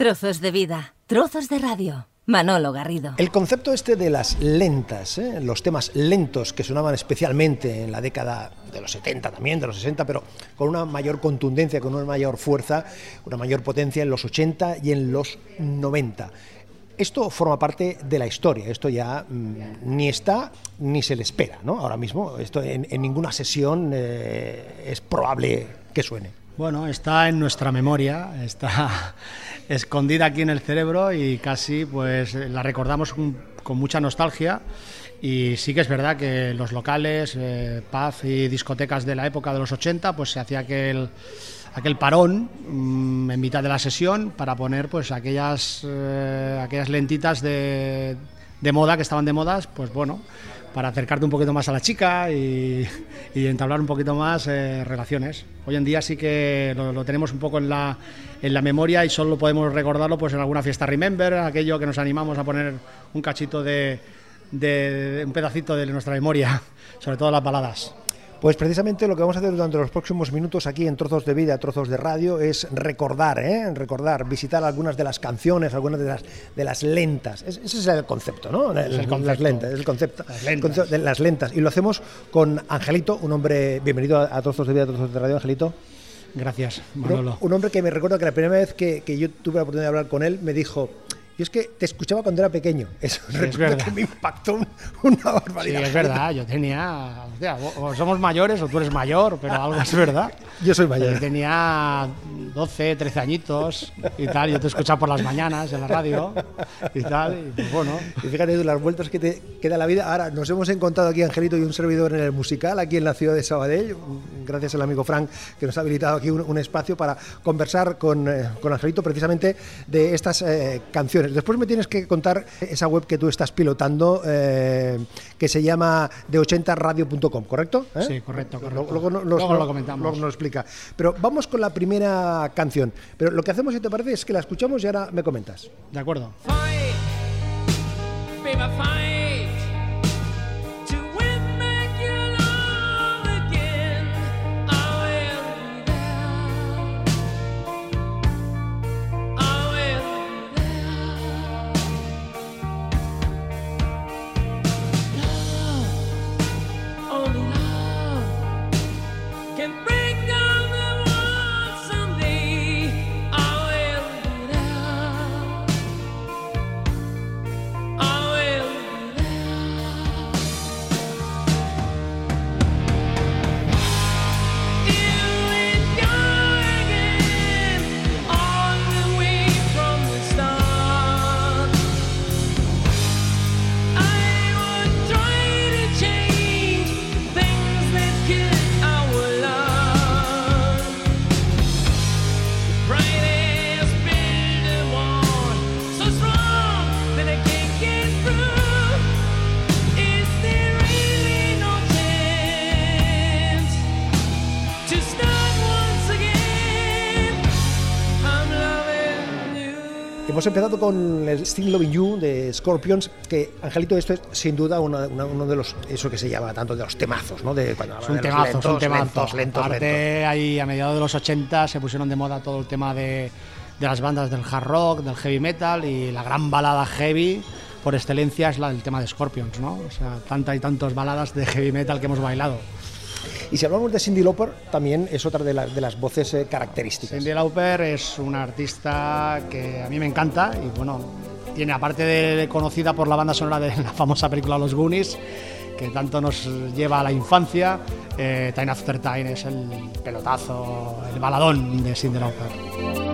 Trozos de vida, trozos de radio. Manolo Garrido. El concepto este de las lentas, ¿eh? los temas lentos que sonaban especialmente en la década de los 70 también, de los 60, pero con una mayor contundencia, con una mayor fuerza, una mayor potencia en los 80 y en los 90. Esto forma parte de la historia, esto ya mm, ni está ni se le espera, ¿no? Ahora mismo, esto en, ninguna sesión eh, es probable que suene. Bueno, está en nuestra memoria, está escondida aquí en el cerebro y casi pues la recordamos con, mucha nostalgia. Y sí que es verdad que los locales, eh, pub y discotecas de la época de los 80, pues se hacía aquel, aquel parón mm, en mitad de la sesión para poner pues aquellas, eh, aquellas lentitas de, de moda que estaban de modas, pues bueno, para acercarte un poquito más a la chica y, entablar un poquito más eh, relaciones. Hoy en día sí que lo, tenemos un poco en la, en la memoria y solo podemos recordarlo pues en alguna fiesta Remember, aquello que nos animamos a poner un cachito de, de un pedacito de nuestra memoria, sobre todo las baladas. Pues precisamente lo que vamos a hacer durante los próximos minutos aquí en Trozos de Vida, Trozos de Radio, es recordar, ¿eh? recordar, visitar algunas de las canciones, algunas de las, de las lentas. ese es el concepto, ¿no? Es el concepto. Las lentas, es el concepto, de las lentas. Y lo hacemos con Angelito, un hombre, bienvenido a, Trozos de Vida, Trozos de Radio, Angelito. Gracias, Manolo. Un, hombre que me recuerdo que la primera vez que, que yo tuve la oportunidad de hablar con él me dijo, y es que te escuchaba cuando era pequeño. Eso es verdad. que me impactó una barbaridad. Sí, es verdad. Yo tenía. O, somos mayores o tú eres mayor, pero algo es verdad. Yo soy mayor. Yo tenía 12, 13 añitos y tal. Yo te escuchaba por las mañanas en la radio y tal. Y pues bueno. Y fíjate las vueltas que te queda la vida. Ahora nos hemos encontrado aquí, Angelito y un servidor en el musical, aquí en la ciudad de Sabadell. Gracias al amigo Frank que nos ha habilitado aquí un, espacio para conversar con, eh, con, Angelito precisamente de estas eh, canciones. Después me tienes que contar esa web que tú estás pilotando, eh, que se llama de80radio.com, ¿correcto? ¿Eh? Sí, correcto, correcto. Luego, lo comentamos. Luego nos lo explica. Pero vamos con la primera canción. Pero lo que hacemos, si te parece, es que la escuchamos y ahora me comentas. De acuerdo. Hemos empezado con el Still Loving You de Scorpions, que Angelito, esto es sin duda uno de los, eso que se llama tanto de los temazos, ¿no? De cuando es un temazo, lentos, un temazo. Lentos, lentos, Aparte, ahí a mediados de los 80 se pusieron de moda todo el tema de, de las bandas del hard rock, del heavy metal y la gran balada heavy por excelencia es la del tema de Scorpions, ¿no? O sea, tantas y tantas baladas de heavy metal que hemos bailado. Y si hablamos de Cindy Lauper, también es otra de, las voces eh, características. Cindy Lauper es una artista que a mí me encanta y bueno, tiene aparte de conocida por la banda sonora de la famosa película Los Goonies, que tanto nos lleva a la infancia, eh, Time After Time es el pelotazo, el baladón de Cindy Lauper.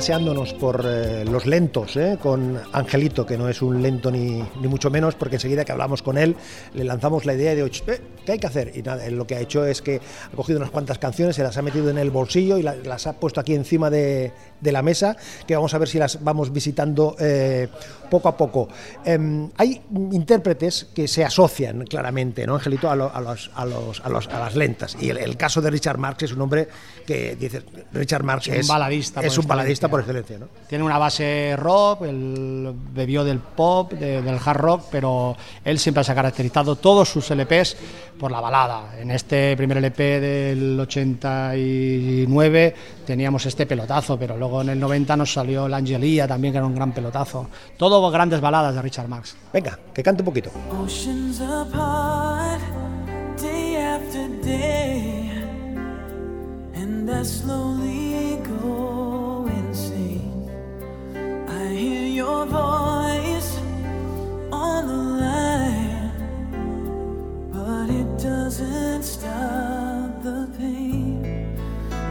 Paseándonos por eh, lentos, ¿eh? con Angelito, que no es un lento ni, ni mucho menos, porque enseguida que hablamos con él, le lanzamos la idea de, "Oye, eh, ¿qué hay que hacer? Y nada, él lo que ha hecho es que ha cogido unas cuantas canciones, se las ha metido en el bolsillo y la- las ha puesto aquí encima de, de la mesa, que vamos a ver si las vamos visitando eh, poco a poco. Em, hay intérpretes que se asocian claramente, ¿no, Angelito, a, lo- a los, a, los- a los- a las lentas. Y el, el caso de Richard Marx es un hombre que dice, Richard Marx Es un baladista es por un baladista excelencia. por excelencia. ¿no? Tiene una base rock, él bebió del pop, de- del hard rock, pero él siempre se ha caracterizado todos sus LPs por la balada. En este primer LP del 89 teníamos este pelotazo, pero luego en el 90 nos salió la Angelía también, que era un gran pelotazo. Todo grandes baladas de Richard Marx. Venga, que cante un poquito. Oceans apart, day after day, and I slowly go hear your voice on the line, but it doesn't stop the pain.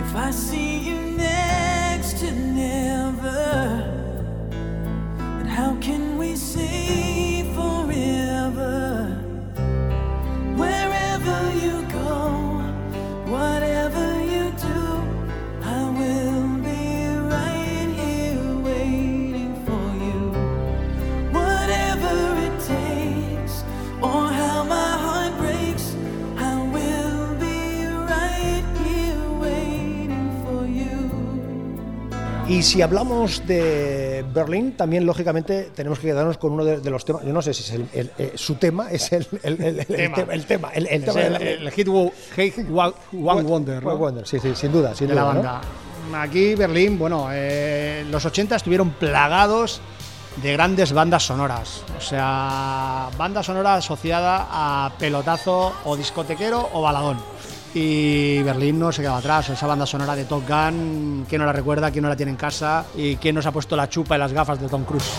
If I see you next to never. But how can we say forever? Wherever Y si hablamos de Berlín, también lógicamente tenemos que quedarnos con uno de, de los temas. Yo no sé si es el- el- eh, su tema, es el, el- el- el Tema. el el, el el, la- el hit One Wonder, ¿no? One Wonder, sí, sí, sin duda, sin de la duda. ¿no? banda. Aquí Berlín, bueno, eh, los 80 estuvieron plagados de grandes bandas sonoras. O sea, banda sonora asociada a pelotazo o discotequero o baladón. Y Berlín no se quedaba atrás. Esa banda sonora de Top Gun, ¿quién no la recuerda? ¿Quién no la tiene en casa? ¿Y quién nos ha puesto la chupa y las gafas de Tom Cruise?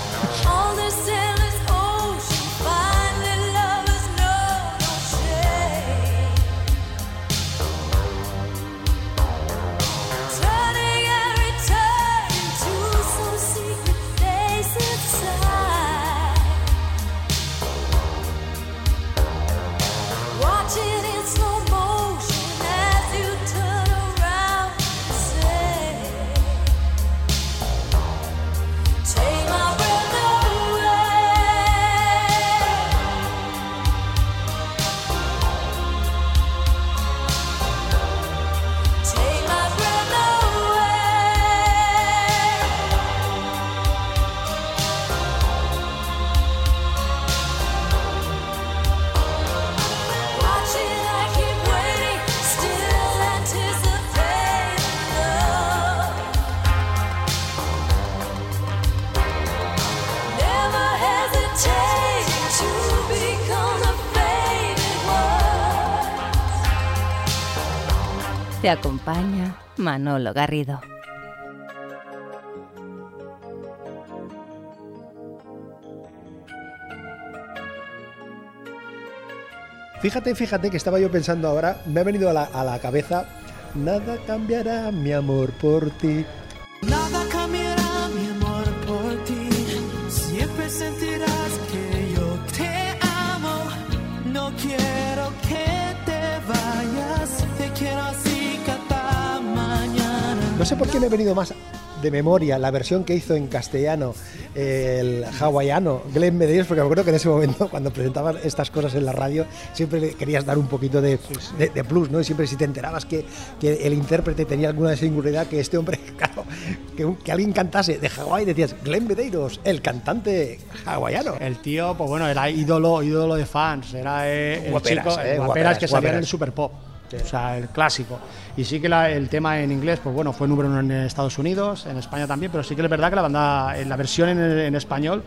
Acompaña Manolo Garrido. Fíjate, fíjate que estaba yo pensando ahora, me ha venido a la, a la cabeza, nada cambiará mi amor por ti. Nada No sé por qué me ha venido más de memoria la versión que hizo en castellano el hawaiano Glenn Medeiros, porque me acuerdo que en ese momento, cuando presentaban estas cosas en la radio, siempre le querías dar un poquito de, de- de plus, ¿no? Y siempre si te enterabas que, que el intérprete tenía alguna singularidad, que este hombre, claro, que, que alguien cantase de Hawái, decías, Glenn Medeiros, el cantante hawaiano. El tío, pues bueno, era ídolo, ídolo de fans. Era eh, el Guaperas, chico, eh, guaperas guaperas, que salía en el Super Pop. O sea, el clásico. Y sí que la- el tema en inglés, pues bueno, fue número uno en Estados Unidos, en España también, pero sí que es verdad que la banda, en la versión en español,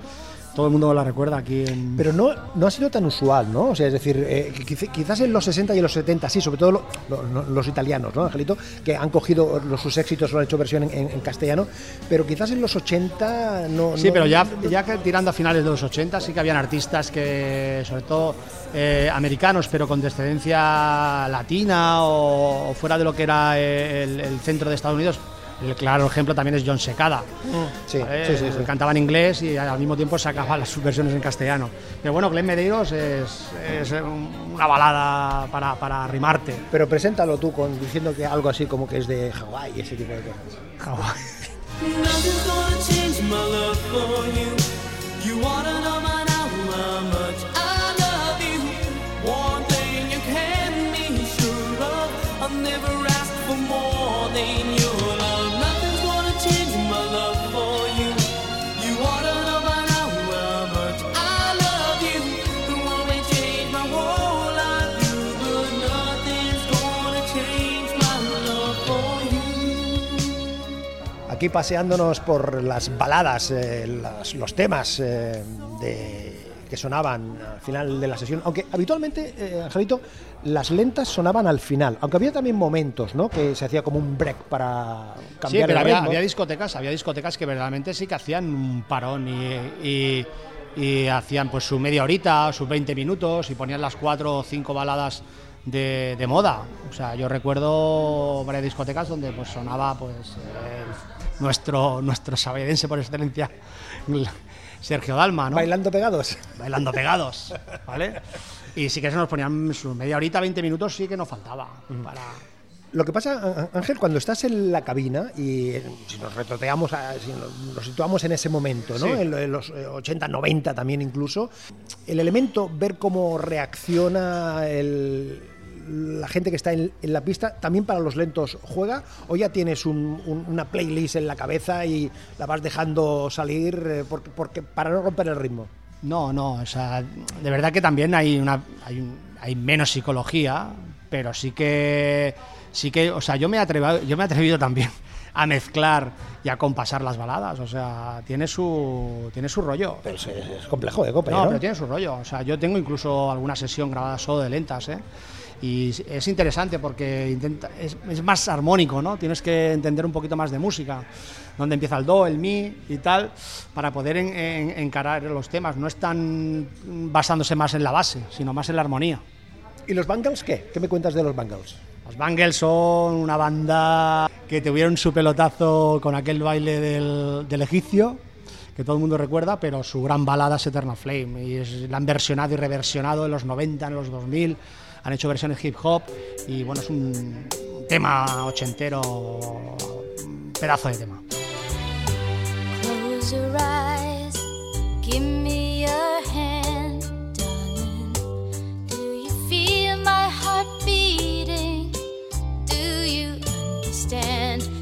todo el mundo la recuerda aquí en... Pero no, no ha sido tan usual, ¿no? O sea, es decir, eh, quiz- quizás en los 60 y en los 70, sí, sobre todo lo- lo- lo- los italianos, ¿no, Angelito? Que han cogido los, sus éxitos, lo han hecho versión en, en- en castellano, pero quizás en los 80 no... Sí, no- pero ya, ya que tirando a finales de los 80 sí que habían artistas que, sobre todo eh, americanos, pero con descendencia latina o, o fuera de lo que era eh, el, el centro de Estados Unidos. El claro ejemplo también es John Secada. Sí, ¿vale? sí, sí, sí. Cantaba en inglés y al mismo tiempo sacaba las versiones en castellano. Pero bueno, Glenn Medeiros es, es un- una balada para, para rimarte. Pero preséntalo tú con, diciendo que algo así como que es de Hawái ese tipo de cosas. My love for you. Aquí paseándonos por las baladas, eh, las- los temas eh, de- que sonaban al final de la sesión, aunque habitualmente, eh, Angelito, las lentas sonaban al final, aunque había también momentos, ¿no? Que se hacía como un break para Sí, cambiar pero el había, había discotecas, había discotecas que verdaderamente sí que hacían un parón y, y- y hacían pues su media horita, sus 20 minutos y ponían las cuatro o cinco baladas de, de moda. O sea, yo recuerdo varias discotecas donde pues sonaba pues el- nuestro nuestro sabedense por excelencia, Sergio Dalma, ¿no? Bailando pegados. bailando pegados, ¿vale? Y sí que se nos ponían su media horita, 20 minutos, sí que nos faltaba para... Lo que pasa, Ángel, cuando estás en la cabina y eh, si nos retroteamos, a- si nos, situamos en ese momento, ¿no? Sí. En, lo- en los eh, 80, 90 también incluso, el elemento, ver cómo reacciona el- la gente que está en, la pista, también para los lentos juega, o ya tienes un- una playlist en la cabeza y la vas dejando salir eh, porque, porque- para no romper el ritmo. No, no, o sea, de verdad que también hay una hay, un- hay menos psicología, pero sí que sí que, o sea, yo me he atrevido, yo me he atrevido también a mezclar y a compasar las baladas, o sea, tiene su tiene su rollo. Pero es, complejo, ¿eh, Cope, No, pero tiene su rollo. O sea, yo tengo incluso alguna sesión grabada solo de lentas, ¿eh? Y es interesante porque intenta, es, es más armónico, ¿no? Tienes que entender un poquito más de música, donde empieza el do, el mi y tal, para poder en- en- encarar los temas. No es tan basándose más en la base, sino más en la armonía. ¿Y los Bangles qué? ¿Qué me cuentas de los Bangles? Los Bangles son una banda que tuvieron su pelotazo con aquel baile del, del egipcio, que todo el mundo recuerda, pero su gran balada es Eternal Flame. Y la han versionado y reversionado en los 90, en los 2000. Han hecho versiones hip hop y bueno, es un tema ochentero, pedazo de tema. Close your eyes, give me your stand.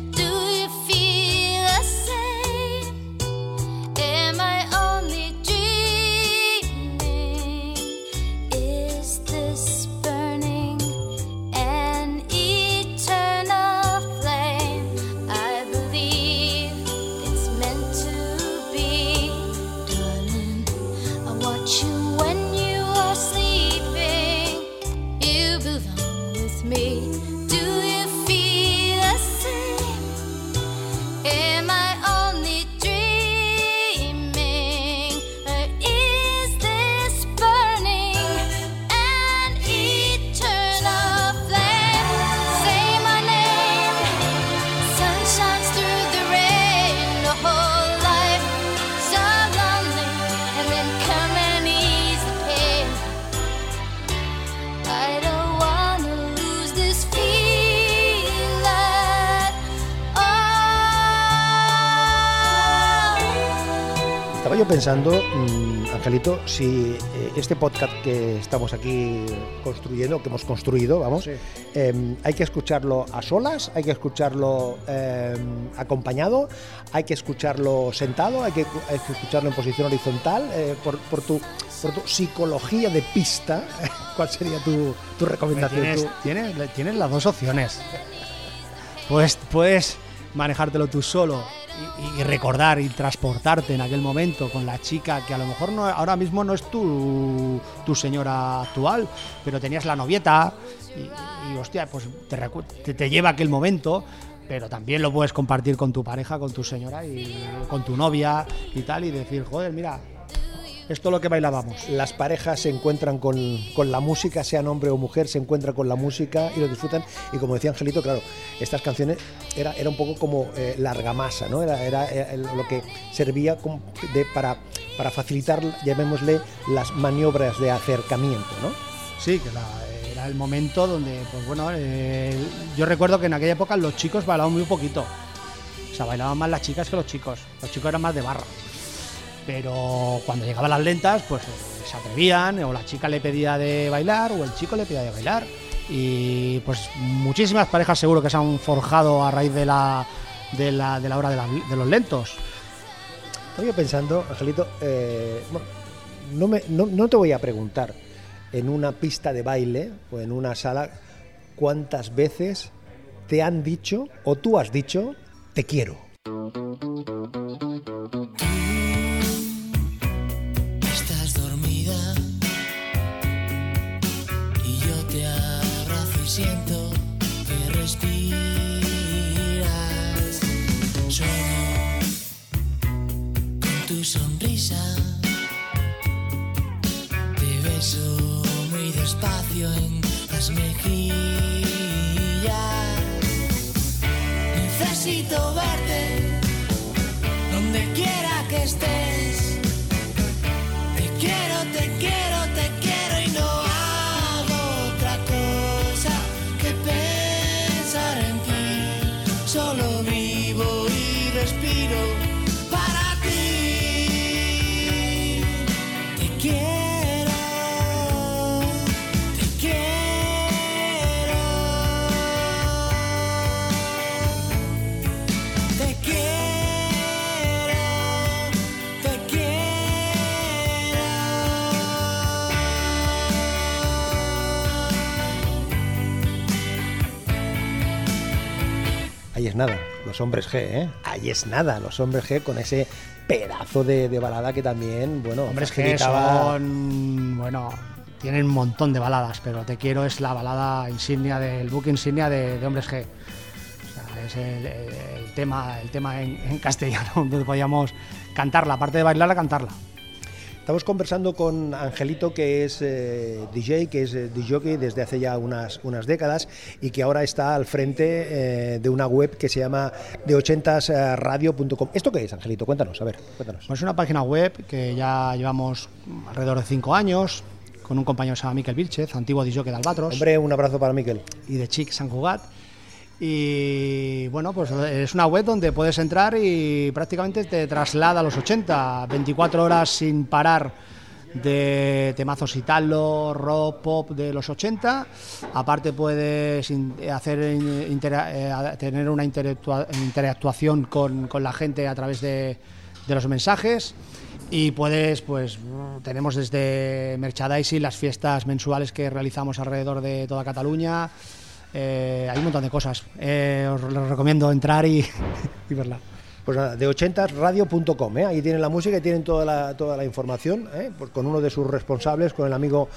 Pensando, mm, Angelito, si eh, este podcast que estamos aquí construyendo, que hemos construido, vamos, Sí. eh, hay que escucharlo a solas, hay que escucharlo eh, acompañado, hay que escucharlo sentado, hay que, hay que escucharlo en posición horizontal, eh, por, por tu, por tu psicología de pista, ¿cuál sería tu, tu recomendación? Tienes, tienes, tienes las dos opciones. Puedes, puedes manejártelo tú solo y, recordar y transportarte en aquel momento con la chica que a lo mejor no, ahora mismo no es tu, tu señora actual, pero tenías la novieta y, hostia, pues te, te, te lleva aquel momento. Pero también lo puedes compartir con tu pareja, con tu señora y con tu novia y tal, y decir, joder, mira, esto es lo que bailábamos. las parejas se encuentran con, con la música, sean hombre o mujer, se encuentran con la música y lo disfrutan. Y como decía Angelito, claro, estas canciones era, era un poco como eh, la argamasa, ¿no? Era, eh, lo que servía para, para facilitar, llamémosle, las maniobras de acercamiento, ¿no? Sí, que era el momento donde, pues bueno, eh, yo recuerdo que en aquella época los chicos bailaban muy poquito. O sea, bailaban más las chicas que los chicos. Los chicos eran más de barra. Pero cuando llegaban las lentas, pues eh, se atrevían, o la chica le pedía de bailar, o el chico le pedía de bailar. Y pues muchísimas parejas seguro que se han forjado a raíz de la, de la, de la hora de, los lentos. Estaba yo pensando, Angelito, eh, no, me- no- no te voy a preguntar en una pista de baile o en una sala cuántas veces te han dicho o tú has dicho te quiero. Siento que respiras. Sueño con tu sonrisa. Te beso muy despacio en las mejillas. Necesito verte donde quiera que estés. Te quiero, te quiero, los hombres G, ¿eh? Ahí es nada, los hombres G con ese pedazo de, de balada que también, bueno, Hombres facilitaba- son, bueno, tienen un montón de baladas, pero Te quiero es la balada insignia del book insignia de, de Hombres G. O sea, es el, el- el tema, el tema en, en castellano, donde podíamos cantarla, aparte de bailarla, cantarla. Estamos conversando con Angelito, que es eh, DJ, que es eh, DJ desde hace ya unas, unas décadas y que ahora está al frente eh, de una web que se llama de80sradio.com. ¿Esto qué es, Angelito? Cuéntanos, a ver, cuéntanos. Pues es una página web que ya llevamos alrededor de cinco años, con un compañero que se llama Miquel Vilchez, antiguo DJ de Albatros. Hombre, un abrazo para Miquel. y de Chic San Cugat. Y bueno, pues es una web donde puedes entrar y prácticamente te traslada a los 80, 24 horas sin parar de temazos italo, rock, pop de los 80. Aparte puedes hacer in- intera- eh, tener una interactua- interactuación con, con la gente a través de, de los mensajes. Y puedes, pues, tenemos desde merchandising, las fiestas mensuales que realizamos alrededor de toda Cataluña. Eh, hay un montón de cosas. Eh, os lo recomiendo entrar y, verla. Pues nada, de 80sradio.com, ¿eh? ahí tienen la música y tienen toda la, toda la información, con uno de sus responsables, con el amigo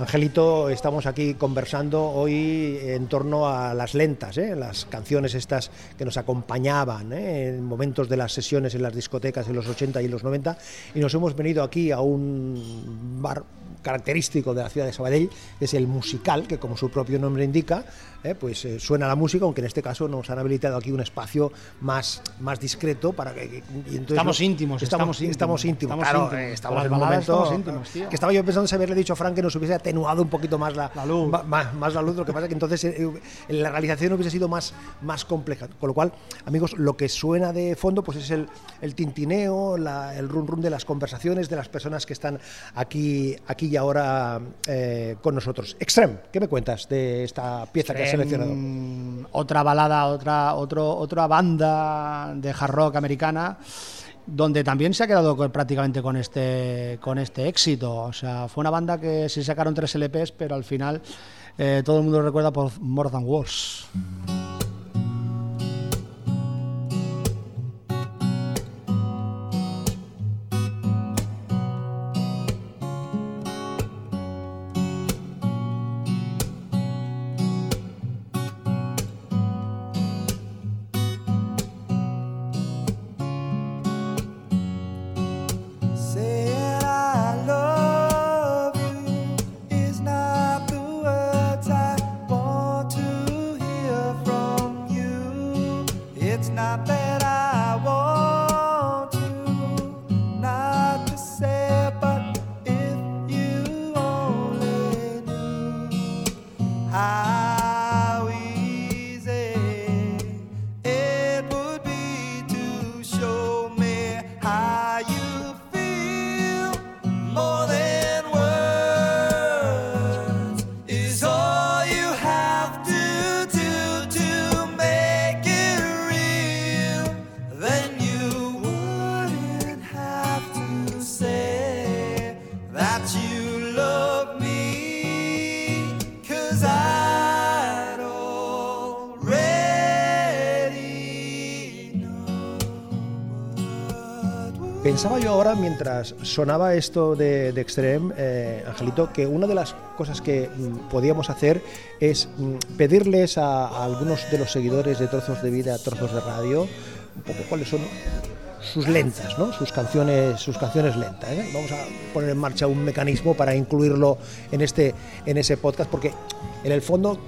Angelito, estamos aquí conversando hoy en torno a las lentas, las canciones estas que nos acompañaban en momentos de las sesiones en las discotecas en los 80 y los 90 y nos hemos venido aquí a un bar característico de la ciudad de Sabadell, es el musical, que como su propio nombre indica, eh, pues eh, suena la música, aunque en este caso nos han habilitado aquí un espacio más, más discreto para que... y entonces Estamos íntimos, estamos, estamos íntimos, estamos claro, íntimos. estamos en un momento íntimos, que estaba yo pensando si haberle dicho a Frank que nos hubiese atenuado un poquito más la, La luz. ma- ma- más, la luz, lo que pasa que entonces eh, eh, la realización hubiese sido más, más compleja. Con lo cual, amigos, lo que suena de fondo pues es el, el tintineo, la- el run run de las conversaciones de las personas que están aquí, aquí y ahora eh, con nosotros. Extreme, ¿qué me cuentas de esta pieza que has seleccionado? Em, otra balada, otra, otro, otra banda de hard rock americana donde también se ha quedado con- prácticamente con este, con este éxito. O sea, fue una banda que se sacaron tres LPs, pero al final eh, todo el mundo recuerda por More Than Words. Pensaba yo ahora, mientras sonaba esto de, de Extreme, eh, Angelito, que una de las cosas que mm, podíamos hacer es mm, pedirles a, a algunos de los seguidores de Trozos de Vida, Trozos de Radio, un poco cuáles son sus lentas, ¿no? sus canciones, sus canciones lentas. ¿eh? Vamos a poner en marcha un mecanismo para incluirlo en este, en ese podcast, porque en el fondo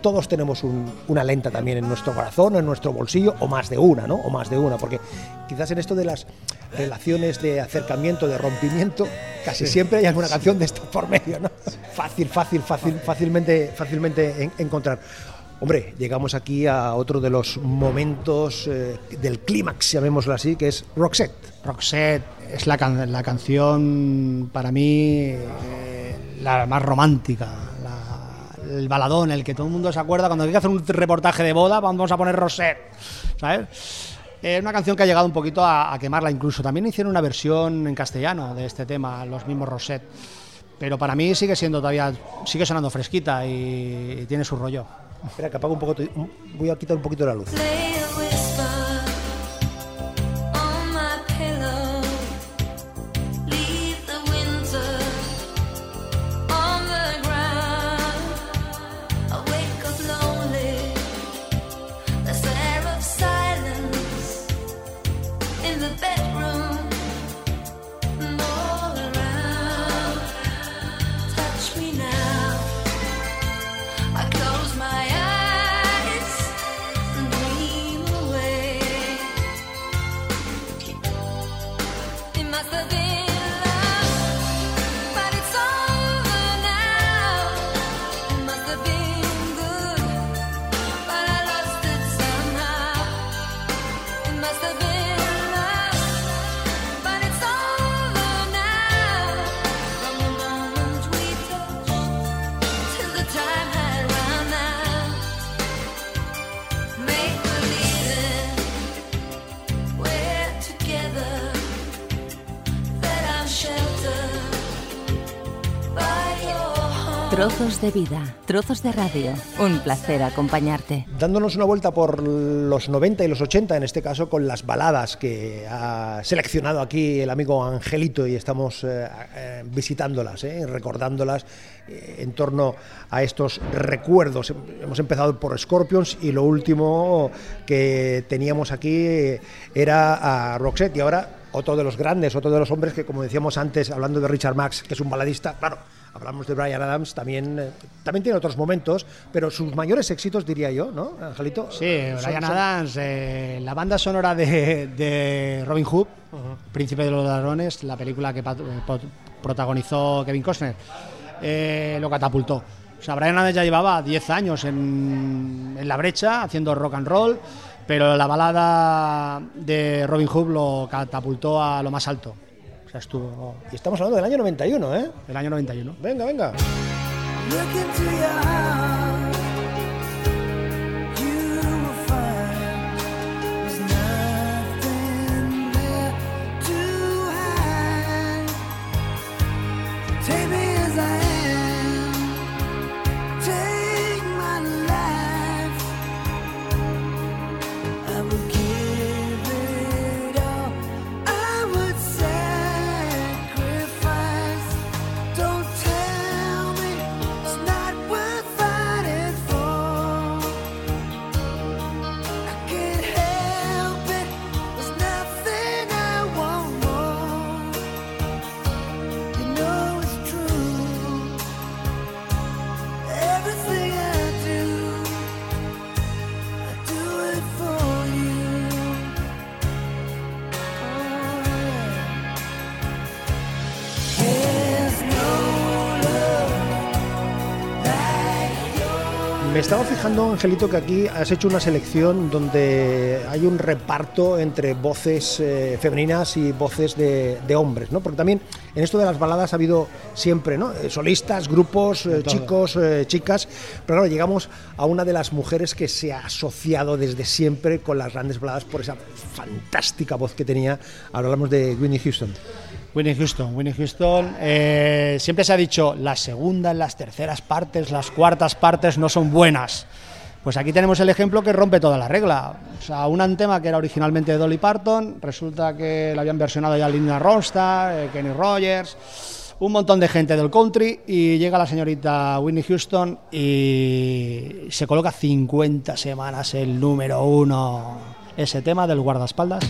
todos tenemos un- una lenta también en nuestro corazón, en nuestro bolsillo, o más de una, ¿no? O más de una, porque quizás en esto de las relaciones de acercamiento, de rompimiento, casi siempre hay alguna canción de esta por medio, ¿no? Fácil, fácil, fácil, fácilmente, fácilmente en- encontrar. Hombre, llegamos aquí a otro de los momentos eh, del clímax, llamémoslo así, que es Roxette. Roxette es la, can- la canción para mí eh, la más romántica, el baladón, el que todo el mundo se acuerda cuando hay que hacer un reportaje de boda, vamos a poner Roxette, ¿sabes? Es una canción que ha llegado un poquito a, quemarla incluso. También hicieron una versión en castellano de este tema, los mismos Rosette. Pero para mí sigue siendo todavía, sigue sonando fresquita y tiene su rollo. Espera, que apago un poco, voy a quitar un poquito la luz. De vida, trozos de radio. Un placer acompañarte. dándonos una vuelta por los 90 y los 80, en este caso con las baladas que ha seleccionado aquí el amigo Angelito y estamos eh, eh, visitándolas, eh, recordándolas eh, en torno a estos recuerdos. Hemos empezado por Scorpions y lo último que teníamos aquí era a Roxette y ahora otro de los grandes, otro de los hombres que como decíamos antes, hablando de Richard Max, que es un baladista, claro, hablamos de Brian Adams, también, eh, también tiene otros momentos, pero sus mayores éxitos diría yo, ¿no, Angelito? Sí, Son- Brian son- Adams, eh, la banda sonora de, de Robin Hood, Príncipe de los Ladrones, la película que protagonizó Kevin Costner. eh, lo catapultó. O sea, Brian Adams ya llevaba 10 años en, en la brecha haciendo rock and roll, pero la balada de Robin Hood lo catapultó a lo más alto. O sea, estuvo Y estamos hablando del año 91, ¿eh? el año 91. Venga, venga. Me estaba fijando, Angelito, que aquí has hecho una selección donde hay un reparto entre voces eh, femeninas y voces de, de hombres, ¿no? Porque también en esto de las baladas ha habido siempre, ¿no? Eh, Solistas, grupos, eh, chicos, eh, chicas, pero claro, llegamos a una de las mujeres que se ha asociado desde siempre con las grandes baladas por esa fantástica voz que tenía. Ahora hablamos de Whitney Houston. Winnie Houston, Winnie Houston. eh, siempre se ha dicho las segundas, las terceras partes, las cuartas partes no son buenas. Pues aquí tenemos el ejemplo que rompe toda la regla. O sea, un tema que era originalmente de Dolly Parton, resulta que lo habían versionado ya Linda Ronstadt, eh, Kenny Rogers, un montón de gente del country y llega la señorita Whitney Houston y se coloca 50 semanas el número uno. Ese tema del guardaespaldas.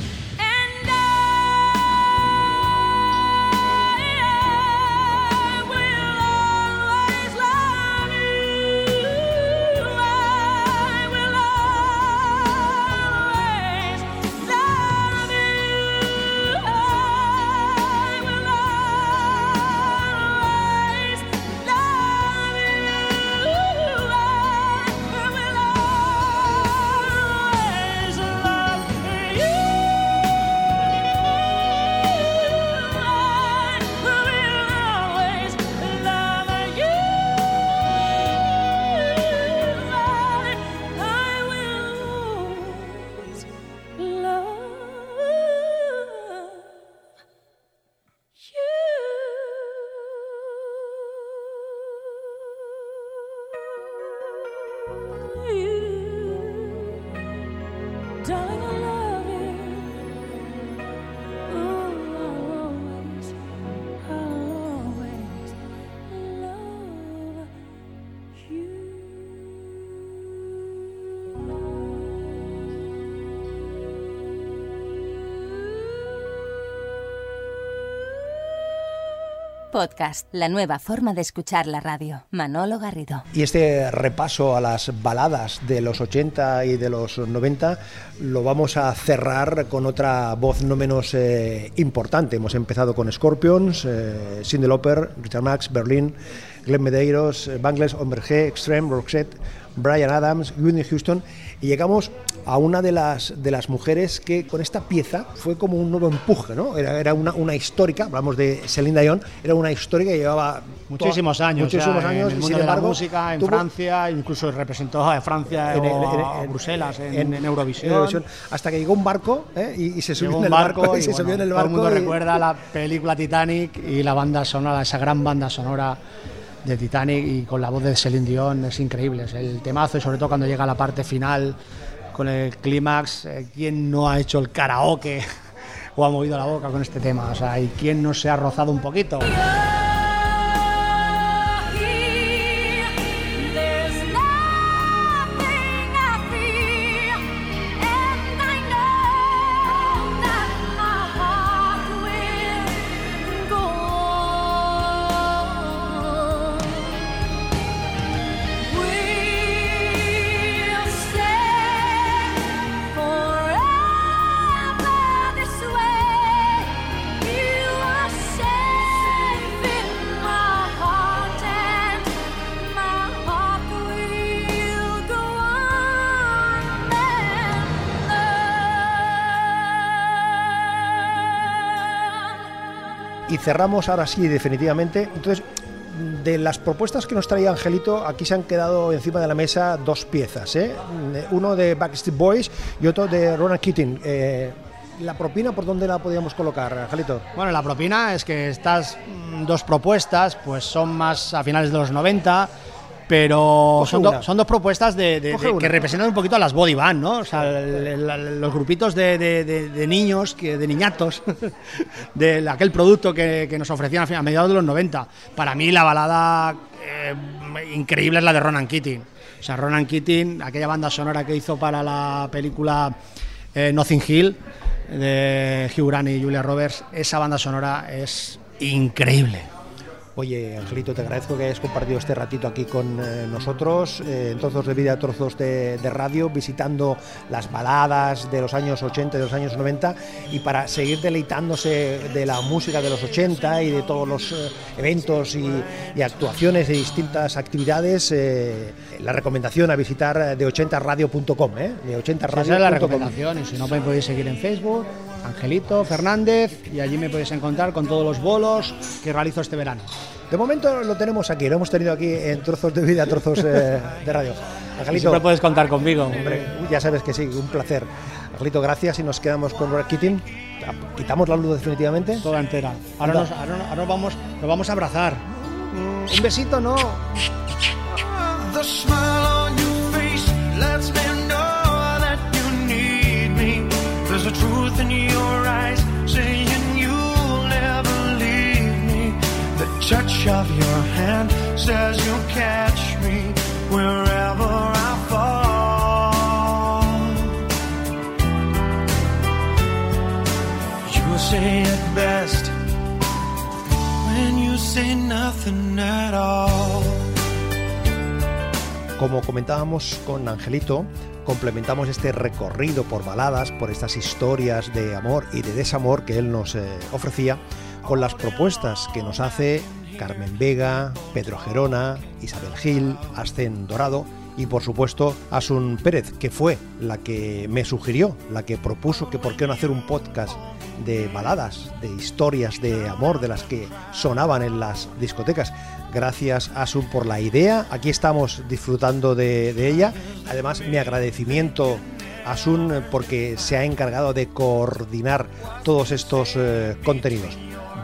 Podcast, la nueva forma de escuchar la radio. Manolo Garrido. Y este repaso a las baladas de los 80 y de los 90 lo vamos a cerrar con otra voz no menos eh, importante. Hemos empezado con Scorpions, eh, Richard Max, Berlin, Glenn Medeiros, eh, Bangles, G, Extreme, Roxette, Brian Adams, Whitney Houston y llegamos a una de las, de las mujeres que con esta pieza fue como un nuevo empuje, ¿no? Era, era una, una histórica, hablamos de Celine Dion, era una histórica que llevaba Muchísimos toda- años, muchísimos ya años en el mundo sin de embargo, la música, en tuvo- Francia, incluso representó a Francia en- o en- a en- Bruselas en, en- Eurovisión. Hasta que llegó un barco ¿eh? y, y se subió en el barco, barco, y, y se bueno, subió en el todo barco el mundo y- recuerda la película Titanic y la banda sonora, esa gran banda sonora de Titanic y con la voz de Celine Dion es increíble, es el temazo y sobre todo cuando llega la parte final con el clímax, eh, ¿quién no ha hecho el karaoke o ha movido la boca con este tema? O sea, ¿y quién no se ha rozado un poquito? Cerramos ahora sí definitivamente. Entonces, de las propuestas que nos traía Angelito, aquí se han quedado encima de la mesa dos piezas, ¿eh? uno de Backstreet Boys y otro de Ronan Keating. Eh, ¿La propina por dónde la podíamos colocar, Angelito? Bueno, la propina es que estas mm, dos propuestas pues son más a finales de los 90, pero son, do- una. son dos propuestas de, que representan un poquito a las body band, ¿no? O sea, el- el- los grupitos de, niños, que, de niñatos, de aquel producto que, que nos ofrecían a mediados de los 90. Para mí la balada eh, increíble es la de Ronan Keating. O sea, Ronan Keating, aquella banda sonora que hizo para la película eh, Nothing Hill de Hugh Grant y Julia Roberts, esa banda sonora es increíble. Oye, Angelito, te agradezco que hayas compartido este ratito aquí con eh, nosotros, eh, en trozos de vida, trozos de, de radio, visitando las baladas de los años 80 y de los años 90 y para seguir deleitándose de la música de los 80 y de todos los eh, eventos y, y actuaciones de distintas actividades, eh, la recomendación a visitar eh, de 80radio.com, ¿eh? de 80radio.com. Esa es la recomendación y si no me podéis seguir en Facebook, Angelito Fernández y allí me podéis encontrar con todos los bolos que realizo este verano. De momento lo tenemos aquí, lo hemos tenido aquí en trozos de vida, trozos eh, de radio. Angelito, siempre puedes contar conmigo. Hombre, ya sabes que sí, un placer. Angelito, gracias y nos quedamos con Robert Keating. ¿Quitamos la luz definitivamente? Toda entera. Ahora nos, ahora, vamos, nos vamos a abrazar. Mm, un besito, no. Touch of your hand says you'll catch me wherever I fall. You say it best when you say nothing at all. Como comentábamos con Angelito, complementamos este recorrido por baladas, por estas historias de amor y de desamor que él nos eh, ofrecía, con las propuestas que nos hace Carmen Vega, Pedro Gerona, Isabel Gil, Ascen Dorado y por supuesto Asun Pérez, que fue la que me sugirió, la que propuso que por qué no hacer un podcast de baladas, de historias de amor, de las que sonaban en las discotecas. Gracias Asun por la idea, aquí estamos disfrutando de, ella. Además, mi agradecimiento a Asun porque se ha encargado de coordinar todos estos eh, contenidos.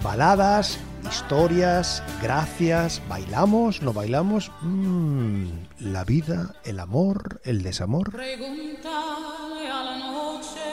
Baladas, historias, gracias, bailamos, no bailamos. Mm, la vida, el amor, el desamor. A la noche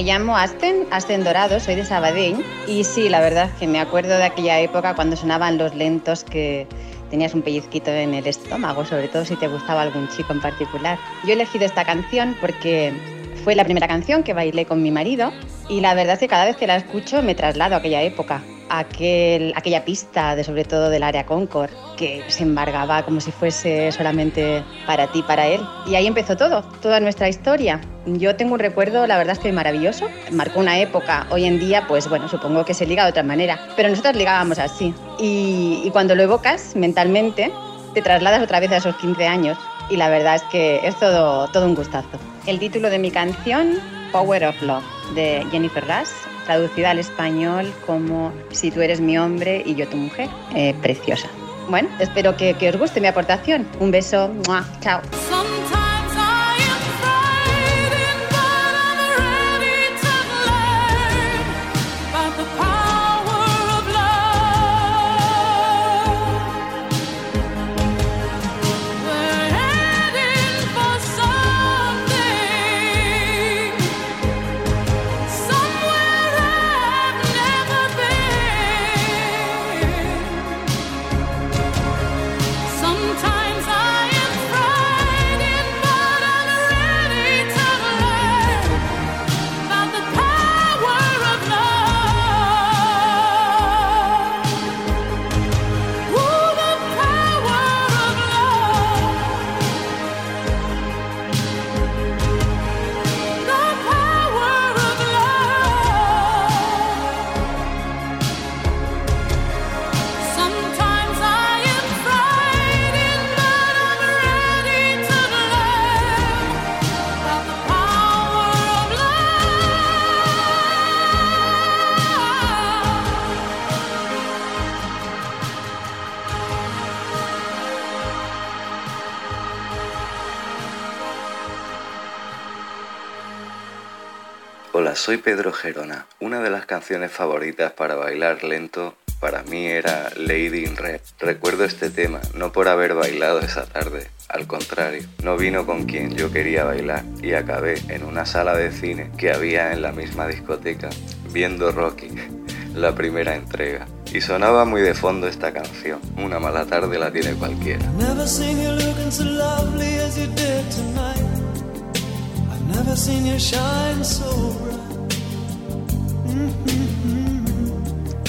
me llamo Asten, Asten Dorado, soy de Sabadell y sí, la verdad que me acuerdo de aquella época cuando sonaban los lentos que tenías un pellizquito en el estómago, sobre todo si te gustaba algún chico en particular. Yo he elegido esta canción porque fue la primera canción que bailé con mi marido y la verdad es que cada vez que la escucho me traslado a aquella época, aquel, aquella pista de sobre todo del área Concord que se embargaba como si fuese solamente para ti, para él. Y ahí empezó todo, toda nuestra historia. Yo tengo un recuerdo, la verdad es que maravilloso, marcó una época, hoy en día pues bueno, supongo que se liga de otra manera, pero nosotros ligábamos así. Y, y cuando lo evocas mentalmente, te trasladas otra vez a esos 15 años y la verdad es que es todo, todo un gustazo. El título de mi canción, Power of Love, de Jennifer Rush, traducida al español como Si tú eres mi hombre y yo tu mujer. Eh, preciosa. Bueno, espero que, os guste mi aportación. Un beso. ¡Mua! Chao. Soy Pedro Gerona. Una de las canciones favoritas para bailar lento para mí era Lady in Red. Recuerdo este tema no por haber bailado esa tarde, al contrario, no vino con quien yo quería bailar y acabé en una sala de cine que había en la misma discoteca viendo Rocky, la primera entrega. Y sonaba muy de fondo esta canción. Una mala tarde la tiene cualquiera.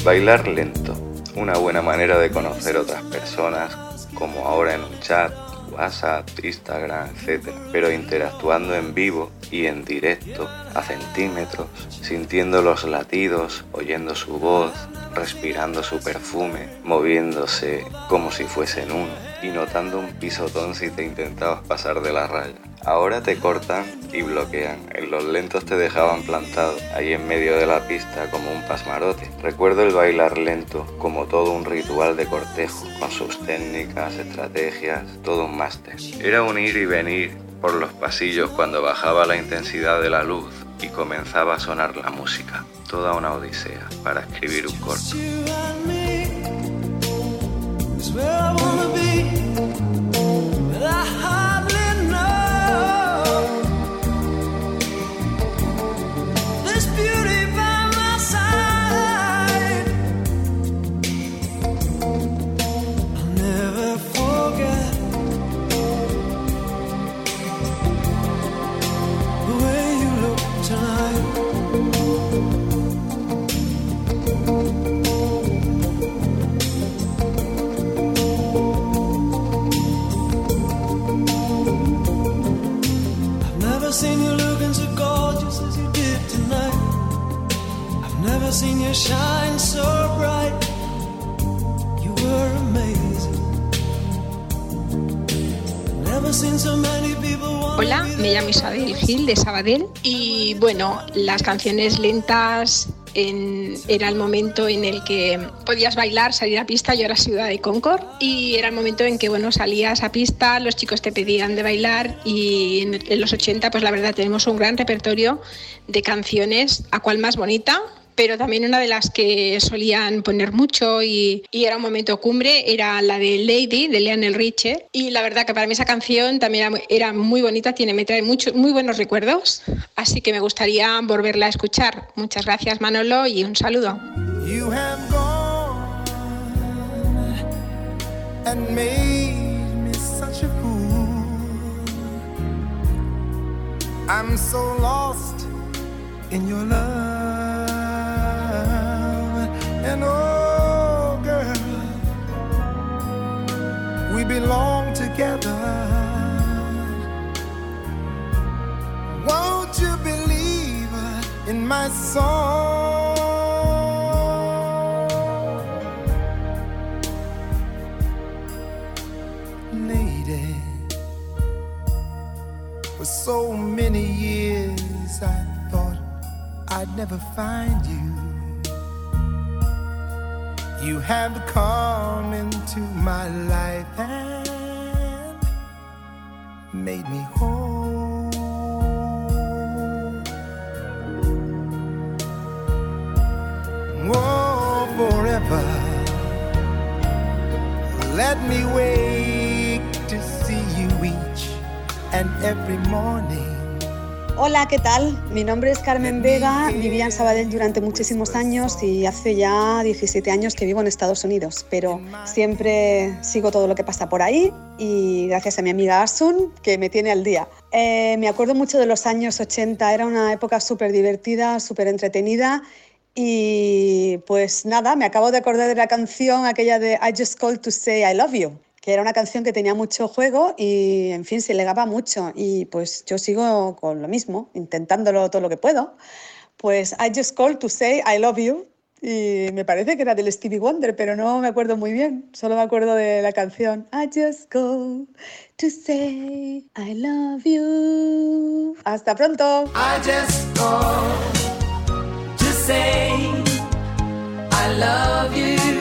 Bailar lento, una buena manera de conocer otras personas, como ahora en un chat, WhatsApp, Instagram, etc. Pero interactuando en vivo y en directo, a centímetros, sintiendo los latidos, oyendo su voz, respirando su perfume, moviéndose como si fuesen uno y notando un pisotón si te intentabas pasar de la raya. Ahora te cortan y bloquean. En los lentos te dejaban plantado ahí en medio de la pista como un pasmarote. Recuerdo el bailar lento como todo un ritual de cortejo, con sus técnicas, estrategias, todo un máster. Era un ir y venir por los pasillos cuando bajaba la intensidad de la luz y comenzaba a sonar la música. Toda una odisea para escribir un corto. I've never seen you shine so bright. You were amazing. Never seen so many people want Hola, me llamo Isabel Gil de Sabadell y bueno, las canciones lentas en- era el momento en el que podías bailar, salir a pista, yo era ciudad de Concord y era el momento en que bueno, salías a pista, los chicos te pedían de bailar y en, en los 80 pues la verdad tenemos un gran repertorio de canciones, a cual más bonita, pero también una de las que solían poner mucho y, era un momento cumbre era la de Lady de Lionel Richie y la verdad que para mí esa canción también era, muy- era muy bonita, tiene, me trae muchos muy buenos recuerdos, así que me gustaría volverla a escuchar. Muchas gracias Manolo y un saludo. You have gone and made me such a fool. I'm so lost in your love. And oh, girl, we belong together. Won't you believe in my song? Lady, for so many years I thought I'd never find you. You have come into my life and made me whole. Oh, forever. Let me wake to see you each and every morning. Hola, ¿qué tal? Mi nombre es Carmen Vega, vivía en Sabadell durante muchísimos años y hace ya 17 años que vivo en Estados Unidos, pero siempre sigo todo lo que pasa por ahí y gracias a mi amiga Asun que me tiene al día. Eh, me acuerdo mucho de los años 80, era una época súper divertida, súper entretenida y pues nada, me acabo de acordar de la canción aquella de I Just Called to Say I Love You que era una canción que tenía mucho juego y, en fin, se legaba mucho. Y pues yo sigo con lo mismo, intentándolo todo lo que puedo. Pues I just called to say I love you. Y me parece que era del Stevie Wonder, pero no me acuerdo muy bien. Solo me acuerdo de la canción I just called to say I love you. Hasta pronto. I just called to say I love you.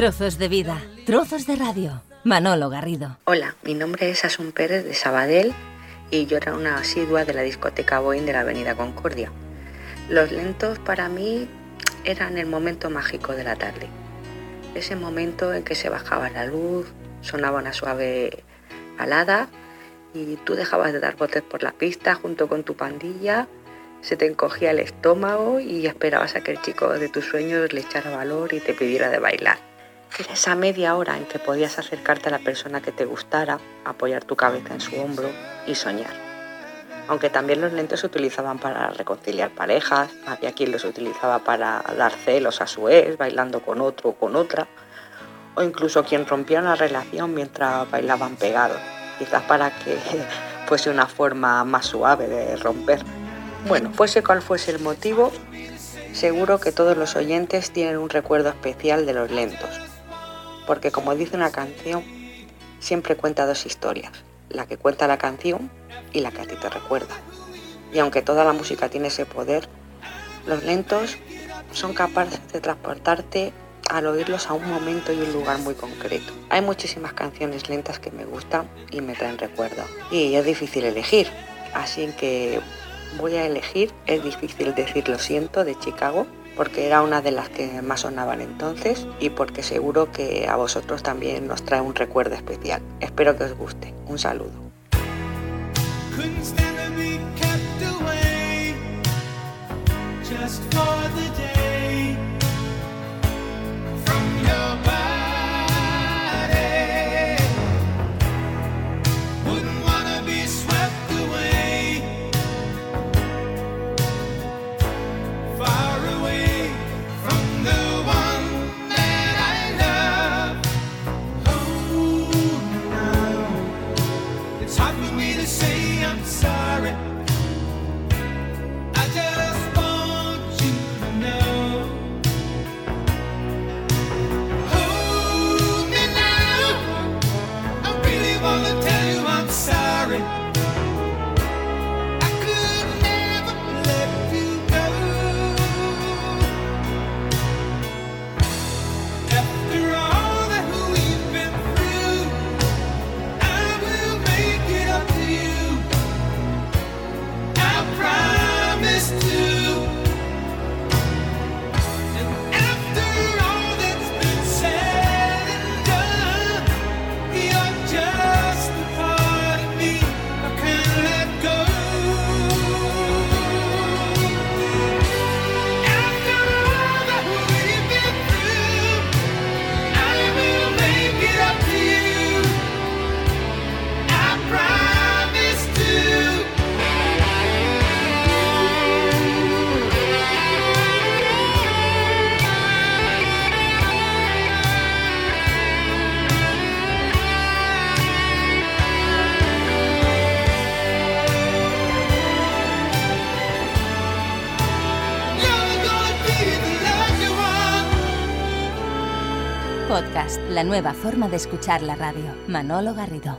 Trozos de vida, trozos de radio. Manolo Garrido. Hola, mi nombre es Asun Pérez de Sabadell y yo era una asidua de la discoteca Boeing de la Avenida Concordia. Los lentos para mí eran el momento mágico de la tarde. Ese momento en que se bajaba la luz, sonaba una suave balada y tú dejabas de dar botes por la pista junto con tu pandilla, se te encogía el estómago y esperabas a que el chico de tus sueños le echara valor y te pidiera de bailar. Esa media hora en que podías acercarte a la persona que te gustara, apoyar tu cabeza en su hombro y soñar. Aunque también los lentos se utilizaban para reconciliar parejas, había quien los utilizaba para dar celos a su ex, bailando con otro o con otra, o incluso quien rompía una relación mientras bailaban pegados, quizás para que fuese una forma más suave de romper. Bueno, fuese cual fuese el motivo, seguro que todos los oyentes tienen un recuerdo especial de los lentos, porque como dice una canción, siempre cuenta dos historias, la que cuenta la canción y la que a ti te recuerda. Y aunque toda la música tiene ese poder, los lentos son capaces de transportarte al oírlos a un momento y un lugar muy concreto. Hay muchísimas canciones lentas que me gustan y me traen recuerdo. Y es difícil elegir, así que voy a elegir Es difícil decir lo siento de Chicago porque era una de las que más sonaban entonces y porque seguro que a vosotros también nos trae un recuerdo especial. Espero que os guste. Un saludo. La nueva forma de escuchar la radio. Manolo Garrido.